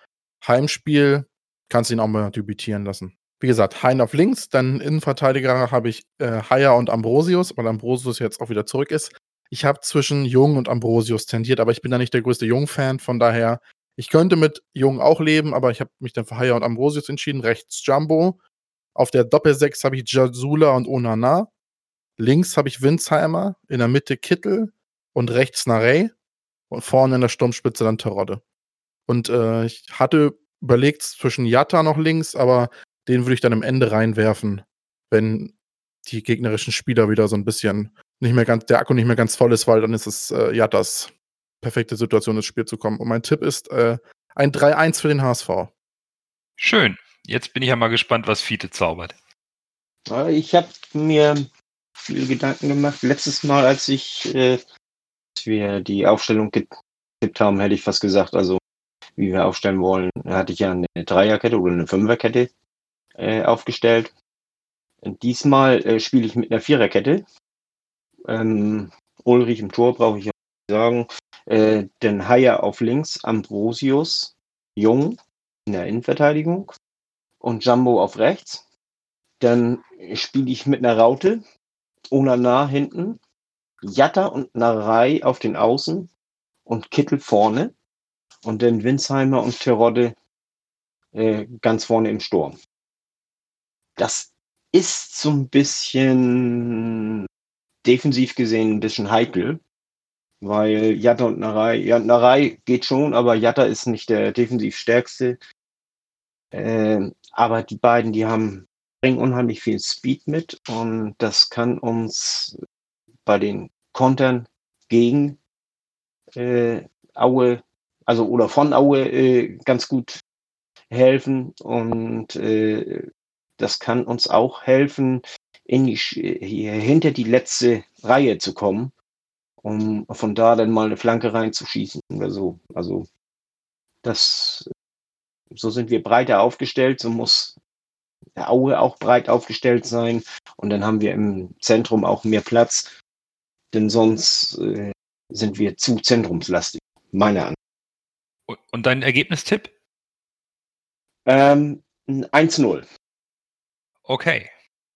Heimspiel kannst du ihn auch mal debütieren lassen. Wie gesagt, Hein auf links, dann Innenverteidiger habe ich äh, Haier und Ambrosius, weil Ambrosius jetzt auch wieder zurück ist. Ich habe zwischen Jung und Ambrosius tendiert, aber ich bin da nicht der größte Jung-Fan, von daher, ich könnte mit Jung auch leben, aber ich habe mich dann für Haier und Ambrosius entschieden. Rechts Jumbo. Auf der Doppel-6 habe ich Jazula und Onana. Links habe ich Winsheimer, in der Mitte Kittel und rechts Narey und vorne in der Sturmspitze dann Terodde. Und äh, ich hatte überlegt zwischen Jatta noch links, aber den würde ich dann am Ende reinwerfen, wenn die gegnerischen Spieler wieder so ein bisschen nicht mehr ganz, der Akku nicht mehr ganz voll ist, weil dann ist es äh, Jattas perfekte Situation, ins Spiel zu kommen. Und mein Tipp ist äh, ein 3-1 für den HSV. Schön. Jetzt bin ich ja mal gespannt, was Fiete zaubert. Ich habe mir viel Gedanken gemacht. Letztes Mal, als ich äh, als wir die Aufstellung getippt haben, hätte ich fast gesagt, also wie wir aufstellen wollen, hatte ich ja eine Dreierkette oder eine Fünferkette äh, aufgestellt. Und diesmal äh, spiele ich mit einer Viererkette. Ähm, Ulrich im Tor brauche ich ja sagen. Äh, den Haier auf links, Ambrosius, Jung in der Innenverteidigung und Jumbo auf rechts. Dann spiele ich mit einer Raute, Onana hinten, Jatta und Narei auf den Außen und Kittel vorne und dann Winsheimer und Terodde äh, ganz vorne im Sturm. Das ist so ein bisschen defensiv gesehen ein bisschen heikel, weil Jatta und Narei, ja, Narei geht schon, aber Jatta ist nicht der defensiv stärkste. Äh, aber die beiden, die haben bringen unheimlich viel Speed mit und das kann uns bei den Kontern gegen äh, Aue, also oder von Aue äh, ganz gut helfen und äh, das kann uns auch helfen, in die, hier hinter die letzte Reihe zu kommen, um von da dann mal eine Flanke reinzuschießen oder so. Also das, so sind wir breiter aufgestellt, so muss der Aue auch breit aufgestellt sein und dann haben wir im Zentrum auch mehr Platz, denn sonst äh, sind wir zu zentrumslastig, meiner Ansicht. Und dein Ergebnistipp? Ähm, 1-0. Okay.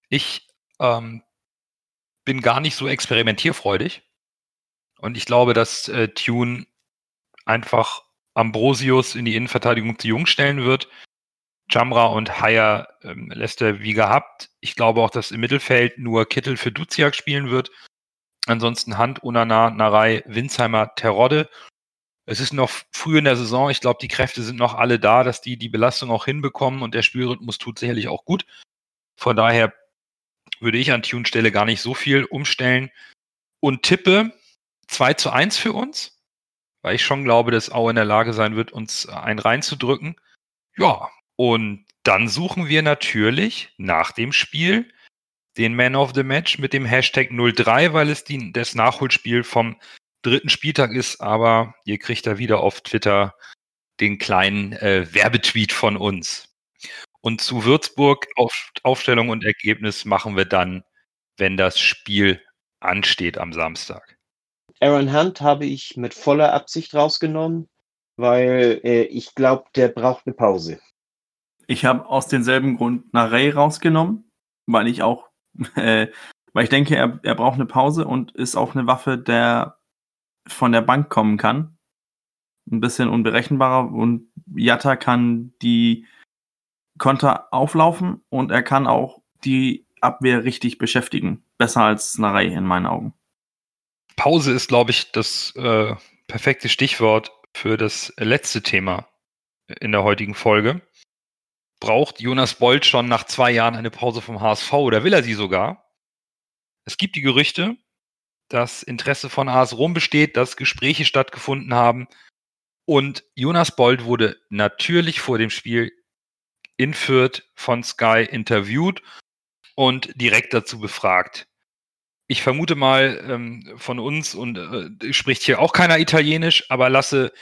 Ich ähm, bin gar nicht so experimentierfreudig. Und ich glaube, dass äh, Tune einfach Ambrosius in die Innenverteidigung zu jung stellen wird. Jamra und Haya ähm, lässt er wie gehabt. Ich glaube auch, dass im Mittelfeld nur Kittel für Duziak spielen wird. Ansonsten Hand, Unana, Narei, Winsheimer, Terodde. Es ist noch früh in der Saison. Ich glaube, die Kräfte sind noch alle da, dass die die Belastung auch hinbekommen und der Spielrhythmus tut sicherlich auch gut. Von daher würde ich an Tune-Stelle gar nicht so viel umstellen und tippe 2 zu 1 für uns, weil ich schon glaube, dass Aue in der Lage sein wird, uns einen reinzudrücken. Ja, und dann suchen wir natürlich nach dem Spiel den Man of the Match mit dem Hashtag 03, weil es die, das Nachholspiel vom dritten Spieltag ist, aber ihr kriegt da wieder auf Twitter den kleinen äh, Werbetweet von uns. Und zu Würzburg auf, Aufstellung und Ergebnis machen wir dann, wenn das Spiel ansteht am Samstag. Aaron Hunt habe ich mit voller Absicht rausgenommen, weil äh, ich glaube, der braucht eine Pause. Ich habe aus demselben Grund Narey rausgenommen, weil ich auch [laughs] äh, Weil ich denke, er, er braucht eine Pause und ist auch eine Waffe, der von der Bank kommen kann. Ein bisschen unberechenbarer und Jatta kann die Konter auflaufen und er kann auch die Abwehr richtig beschäftigen. Besser als Narei in meinen Augen. Pause ist, glaube ich, das äh, perfekte Stichwort für das letzte Thema in der heutigen Folge. Braucht Jonas Bolt schon nach zwei Jahren eine Pause vom HSV oder will er sie sogar? Es gibt die Gerüchte, dass Interesse von AS Rom besteht, dass Gespräche stattgefunden haben. Und Jonas Bold wurde natürlich vor dem Spiel in Fürth von Sky interviewt und direkt dazu befragt. Ich vermute mal ähm, von uns und äh, spricht hier auch keiner Italienisch, aber Lasse,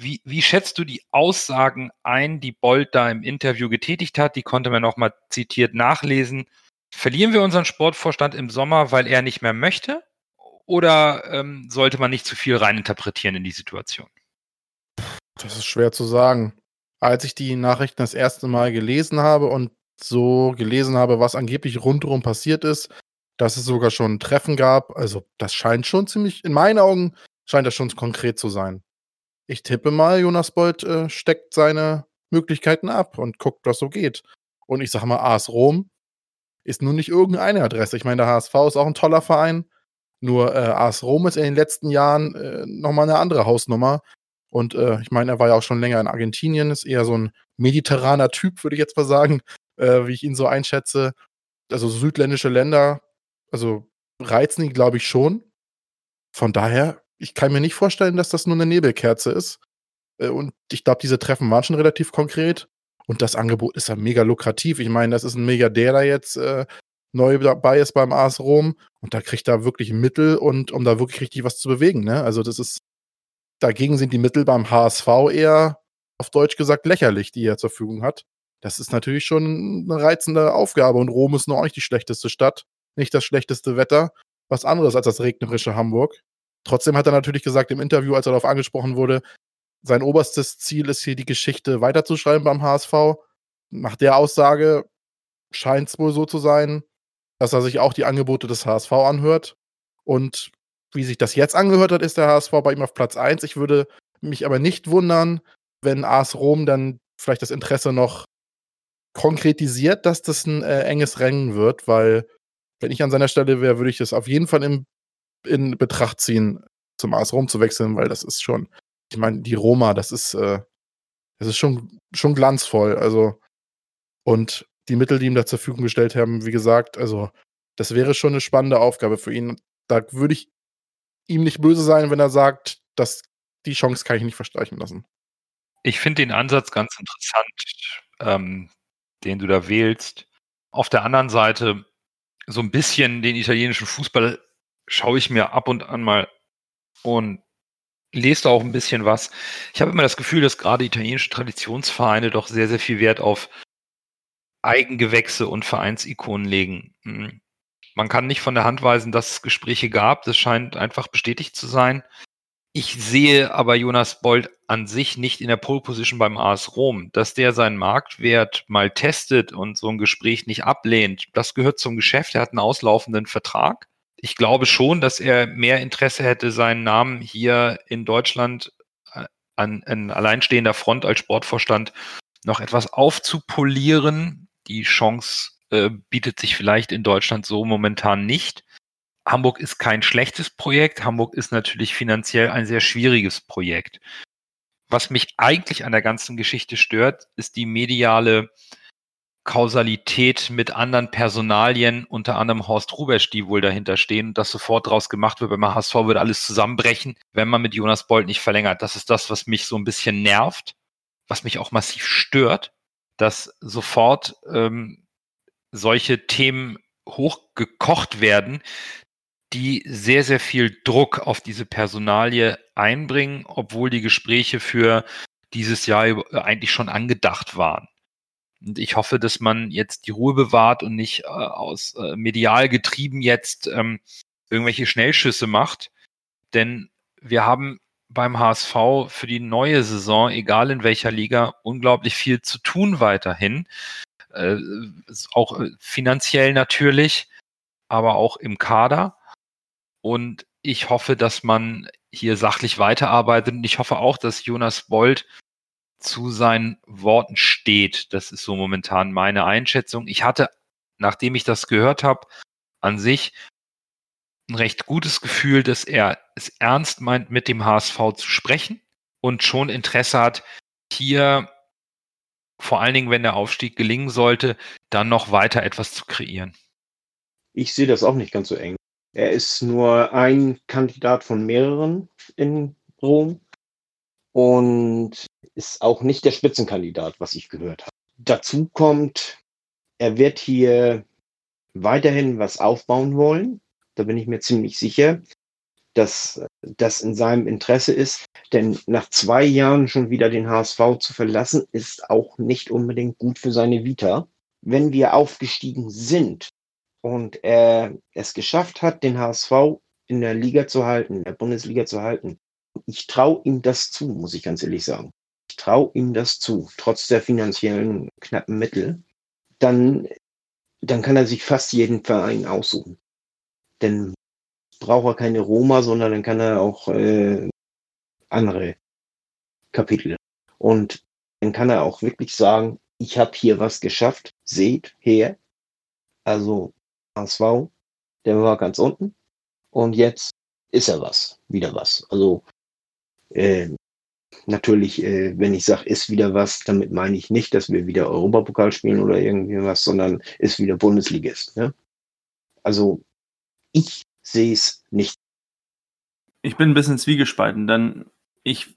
wie, wie schätzt du die Aussagen ein, die Bold da im Interview getätigt hat? Die konnte man nochmal zitiert nachlesen. Verlieren wir unseren Sportvorstand im Sommer, weil er nicht mehr möchte? Oder ähm, sollte man nicht zu viel reininterpretieren in die Situation? Das ist schwer zu sagen. Als ich die Nachrichten das erste Mal gelesen habe und so gelesen habe, was angeblich rundherum passiert ist, dass es sogar schon ein Treffen gab, also das scheint schon ziemlich, in meinen Augen scheint das schon konkret zu sein. Ich tippe mal, Jonas Bold äh, steckt seine Möglichkeiten ab und guckt, was so geht. Und ich sage mal, AS Rom ist nun nicht irgendeine Adresse. Ich meine, der HSV ist auch ein toller Verein. Nur äh, AS Rom ist in den letzten Jahren äh, nochmal eine andere Hausnummer. Und äh, ich meine, er war ja auch schon länger in Argentinien, ist eher so ein mediterraner Typ, würde ich jetzt mal sagen, äh, wie ich ihn so einschätze. Also südländische Länder, also reizen ihn, glaube ich, schon. Von daher, ich kann mir nicht vorstellen, dass das nur eine Nebelkerze ist. Äh, und ich glaube, diese Treffen waren schon relativ konkret. Und das Angebot ist ja mega lukrativ. Ich meine, das ist ein Milliardär, der jetzt äh, neu dabei ist beim AS Rom und da kriegt er wirklich Mittel und um da wirklich richtig was zu bewegen. Ne? Also das ist, dagegen sind die Mittel beim HSV eher, auf Deutsch gesagt, lächerlich, die er zur Verfügung hat. Das ist natürlich schon eine reizende Aufgabe und Rom ist noch nicht die schlechteste Stadt, nicht das schlechteste Wetter, was anderes als das regnerische Hamburg. Trotzdem hat er natürlich gesagt im Interview, als er darauf angesprochen wurde, sein oberstes Ziel ist hier die Geschichte weiterzuschreiben beim HSV. Nach der Aussage scheint es wohl so zu sein, dass er sich auch die Angebote des HSV anhört. Und wie sich das jetzt angehört hat, ist der HSV bei ihm auf Platz 1. Ich würde mich aber nicht wundern, wenn AS Rom dann vielleicht das Interesse noch konkretisiert, dass das ein äh, enges Rennen wird, weil wenn ich an seiner Stelle wäre, würde ich das auf jeden Fall in, in Betracht ziehen, zum AS Rom zu wechseln, weil das ist schon, ich meine, die Roma, das ist, äh, das ist schon, schon glanzvoll. Also, und die Mittel, die ihm da zur Verfügung gestellt haben, wie gesagt, also das wäre schon eine spannende Aufgabe für ihn. Da würde ich ihm nicht böse sein, wenn er sagt, dass die Chance kann ich nicht verstreichen lassen. Ich finde den Ansatz ganz interessant, ähm, den du da wählst. Auf der anderen Seite, so ein bisschen den italienischen Fußball schaue ich mir ab und an mal und lese da auch ein bisschen was. Ich habe immer das Gefühl, dass gerade italienische Traditionsvereine doch sehr, sehr viel Wert auf Eigengewächse und Vereinsikonen legen. Hm. Man kann nicht von der Hand weisen, dass es Gespräche gab. Das scheint einfach bestätigt zu sein. Ich sehe aber Jonas Bold an sich nicht in der Pole Position beim AS Rom. Dass der seinen Marktwert mal testet und so ein Gespräch nicht ablehnt, das gehört zum Geschäft. Er hat einen auslaufenden Vertrag. Ich glaube schon, dass er mehr Interesse hätte, seinen Namen hier in Deutschland äh, an, an alleinstehender Front als Sportvorstand noch etwas aufzupolieren, die Chance äh, bietet sich vielleicht in Deutschland so momentan nicht. Hamburg ist kein schlechtes Projekt. Hamburg ist natürlich finanziell ein sehr schwieriges Projekt. Was mich eigentlich an der ganzen Geschichte stört, ist die mediale Kausalität mit anderen Personalien, unter anderem Horst Rubesch, die wohl dahinter stehen und das sofort draus gemacht wird, wenn man HSV würde alles zusammenbrechen, wenn man mit Jonas Bolt nicht verlängert. Das ist das, was mich so ein bisschen nervt, was mich auch massiv stört dass sofort ähm, solche Themen hochgekocht werden, die sehr, sehr viel Druck auf diese Personalie einbringen, obwohl die Gespräche für dieses Jahr eigentlich schon angedacht waren. Und ich hoffe, dass man jetzt die Ruhe bewahrt und nicht äh, aus äh, medial getrieben jetzt ähm, irgendwelche Schnellschüsse macht. Denn wir haben beim HSV für die neue Saison, egal in welcher Liga, unglaublich viel zu tun weiterhin. Äh, auch äh, finanziell natürlich. aber auch im Kader. Und ich hoffe, dass man hier sachlich weiterarbeitet. Und ich hoffe auch, dass Jonas Bold zu seinen Worten steht. Das ist so momentan meine Einschätzung. Ich hatte, nachdem ich das gehört habe, an sich ein recht gutes Gefühl, dass er es ernst meint, mit dem HSV zu sprechen und schon Interesse hat, hier vor allen Dingen, wenn der Aufstieg gelingen sollte, dann noch weiter etwas zu kreieren. Ich sehe das auch nicht ganz so eng. Er ist nur ein Kandidat von mehreren in Rom und ist auch nicht der Spitzenkandidat, was ich gehört habe. Dazu kommt, er wird hier weiterhin was aufbauen wollen. Da bin ich mir ziemlich sicher, dass das in seinem Interesse ist. Denn nach zwei Jahren schon wieder den HSV zu verlassen, ist auch nicht unbedingt gut für seine Vita. Wenn wir aufgestiegen sind und er es geschafft hat, den HSV in der Liga zu halten, in der Bundesliga zu halten, ich traue ihm das zu, muss ich ganz ehrlich sagen. Ich traue ihm das zu, trotz der finanziellen knappen Mittel. Dann, dann kann er sich fast jeden Verein aussuchen. Denn braucht er keine Roma, sondern dann kann er auch äh, andere Kapitel. Und dann kann er auch wirklich sagen, ich habe hier was geschafft, seht her. Also HSV, der war ganz unten und jetzt ist er was, wieder was. Also äh, natürlich, äh, wenn ich sage, ist wieder was, damit meine ich nicht, dass wir wieder Europapokal spielen oder irgendwie was, sondern ist wieder Bundesligist. Ne? Also ich sehe es nicht. Ich bin ein bisschen zwiegespalten, denn ich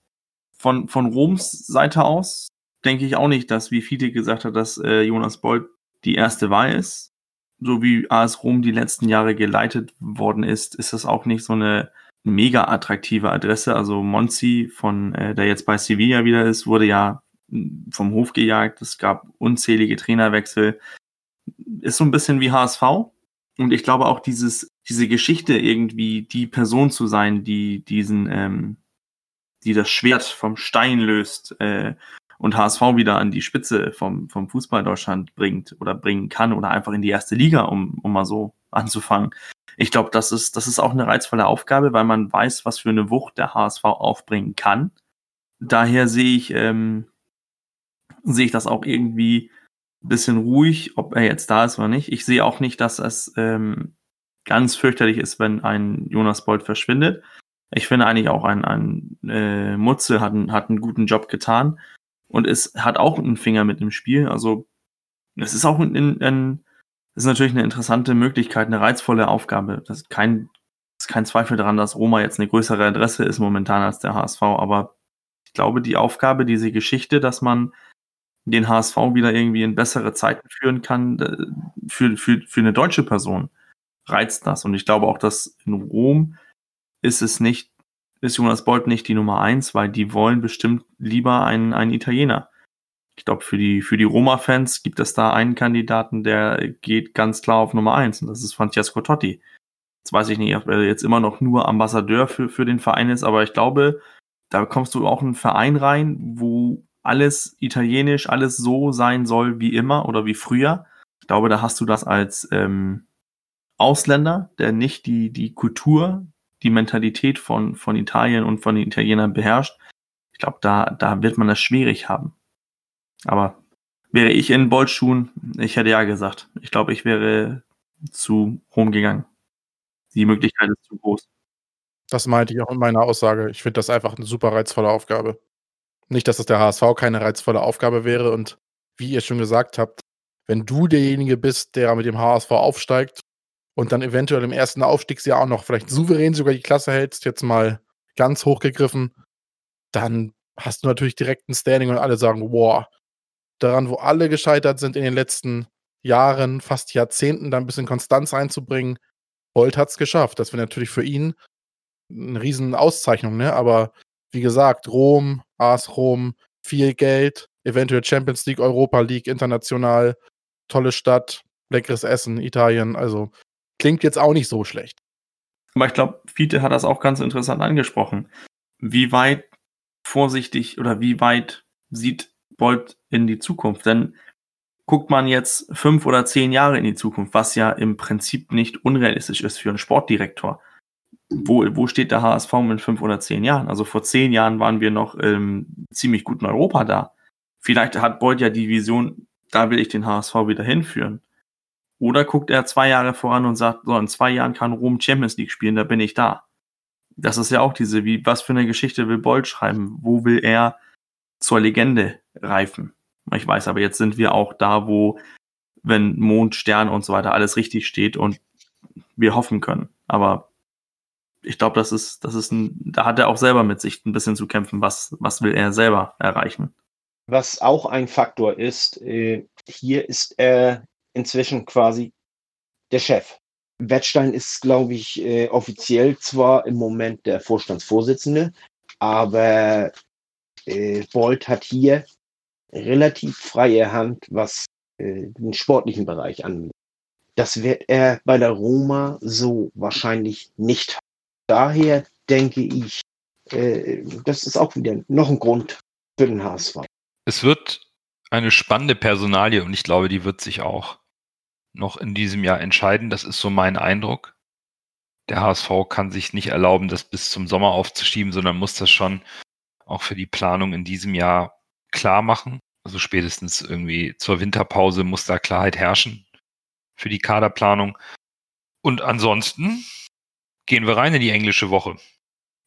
von, von Roms Seite aus denke ich auch nicht, dass, wie Fiete gesagt hat, dass äh, Jonas Bold die erste Wahl ist. So wie AS Rom die letzten Jahre geleitet worden ist, ist das auch nicht so eine mega attraktive Adresse. Also Monzi, von, äh, der jetzt bei Sevilla wieder ist, wurde ja vom Hof gejagt. Es gab unzählige Trainerwechsel. Ist so ein bisschen wie HSV. Und ich glaube auch dieses, diese Geschichte irgendwie, die Person zu sein, die diesen, ähm, die das Schwert vom Stein löst äh, und HSV wieder an die Spitze vom, vom Fußball Deutschland bringt oder bringen kann oder einfach in die erste Liga, um, um mal so anzufangen ich glaube, das ist, das ist auch eine reizvolle Aufgabe, weil man weiß, was für eine Wucht der HSV aufbringen kann. Daher sehe ich, ähm, sehe ich das auch irgendwie ein bisschen ruhig, ob er jetzt da ist oder nicht. Ich sehe auch nicht, dass es ähm, ganz fürchterlich ist, wenn ein Jonas Bolt verschwindet. Ich finde eigentlich auch ein, ein äh, Mutze hat, hat einen guten Job getan und es hat auch einen Finger mit im Spiel. Also es ist auch ein, ein, ist natürlich eine interessante Möglichkeit, eine reizvolle Aufgabe. Das ist kein, ist kein Zweifel daran, dass Roma jetzt eine größere Adresse ist momentan als der HSV, aber ich glaube, die Aufgabe, diese Geschichte, dass man den HSV wieder irgendwie in bessere Zeiten führen kann, für, für, für eine deutsche Person reizt das. Und ich glaube auch, dass in Rom ist es nicht, ist Jonas Bolt nicht die Nummer eins, weil die wollen bestimmt lieber einen, einen Italiener ich glaube, für die, für die Roma-Fans gibt es da einen Kandidaten, der geht ganz klar auf Nummer eins und das ist Francesco Totti. Jetzt weiß ich nicht, ob er jetzt immer noch nur Ambassadeur für, für den Verein ist, aber ich glaube, da kommst du auch in einen Verein rein, wo alles italienisch, alles so sein soll wie immer oder wie früher. Ich glaube, da hast du das als ähm, Ausländer, der nicht die, die Kultur, die Mentalität von, von Italien und von den Italienern beherrscht. Ich glaube, da, da wird man das schwierig haben. Aber wäre ich in Boltschuhen, ich hätte ja gesagt. Ich glaube, ich wäre zu Rom gegangen. Die Möglichkeit ist zu groß. Das meinte ich auch in meiner Aussage. Ich finde das einfach eine super reizvolle Aufgabe. Nicht, dass es der HSV keine reizvolle Aufgabe wäre und wie ihr schon gesagt habt, wenn du derjenige bist, der mit dem HSV aufsteigt und dann eventuell im ersten Aufstiegsjahr auch noch vielleicht souverän sogar die Klasse hältst, jetzt mal ganz hochgegriffen, dann hast du natürlich direkt ein Standing und alle sagen, wow, daran, wo alle gescheitert sind in den letzten Jahren, fast Jahrzehnten, da ein bisschen Konstanz reinzubringen. Bolt hat es geschafft. Das wäre natürlich für ihn eine riesen Auszeichnung, ne? Aber wie gesagt, Rom, AS Rom, viel Geld, eventuell Champions League, Europa League, international, tolle Stadt, leckeres Essen, Italien, also klingt jetzt auch nicht so schlecht. Aber ich glaube, Fiete hat das auch ganz interessant angesprochen. Wie weit vorsichtig oder wie weit sieht Bolt in die Zukunft. Denn guckt man jetzt fünf oder zehn Jahre in die Zukunft, was ja im Prinzip nicht unrealistisch ist für einen Sportdirektor. Wo, wo steht der HSV in fünf oder zehn Jahren? Also vor zehn Jahren waren wir noch ähm, ziemlich gut in Europa da. Vielleicht hat Beuth ja die Vision, da will ich den HSV wieder hinführen. Oder guckt er zwei Jahre voran und sagt, so, in zwei Jahren kann Rom Champions League spielen, da bin ich da. Das ist ja auch diese, wie, was für eine Geschichte will Bolt schreiben? Wo will er zur Legende reifen? Ich weiß, aber jetzt sind wir auch da, wo, wenn Mond, Stern und so weiter alles richtig steht und wir hoffen können. Aber ich glaube, das ist, das ist ein, da hat er auch selber mit sich ein bisschen zu kämpfen, was, was will er selber erreichen. Was auch ein Faktor ist, äh, hier ist er inzwischen quasi der Chef. Wettstein ist, glaube ich, äh, offiziell zwar im Moment der Vorstandsvorsitzende, aber äh, Bolt hat hier relativ freie Hand, was äh, den sportlichen Bereich angeht. Das wird er bei der Roma so wahrscheinlich nicht. Daher denke ich, äh, das ist auch wieder noch ein Grund für den HSV. Es wird eine spannende Personalie und ich glaube, die wird sich auch noch in diesem Jahr entscheiden. Das ist so mein Eindruck. Der HSV kann sich nicht erlauben, das bis zum Sommer aufzuschieben, sondern muss das schon auch für die Planung in diesem Jahr klar machen. Also spätestens irgendwie zur Winterpause muss da Klarheit herrschen für die Kaderplanung. Und ansonsten gehen wir rein in die englische Woche.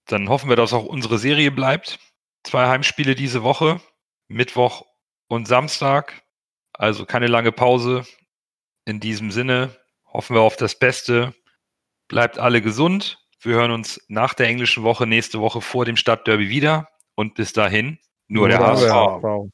Dann hoffen wir, dass auch unsere Serie bleibt. Zwei Heimspiele diese Woche, Mittwoch und Samstag. Also keine lange Pause. In diesem Sinne hoffen wir auf das Beste. Bleibt alle gesund. Wir hören uns nach der englischen Woche nächste Woche vor dem Stadtderby wieder. Und bis dahin nur, nur der, der HSV.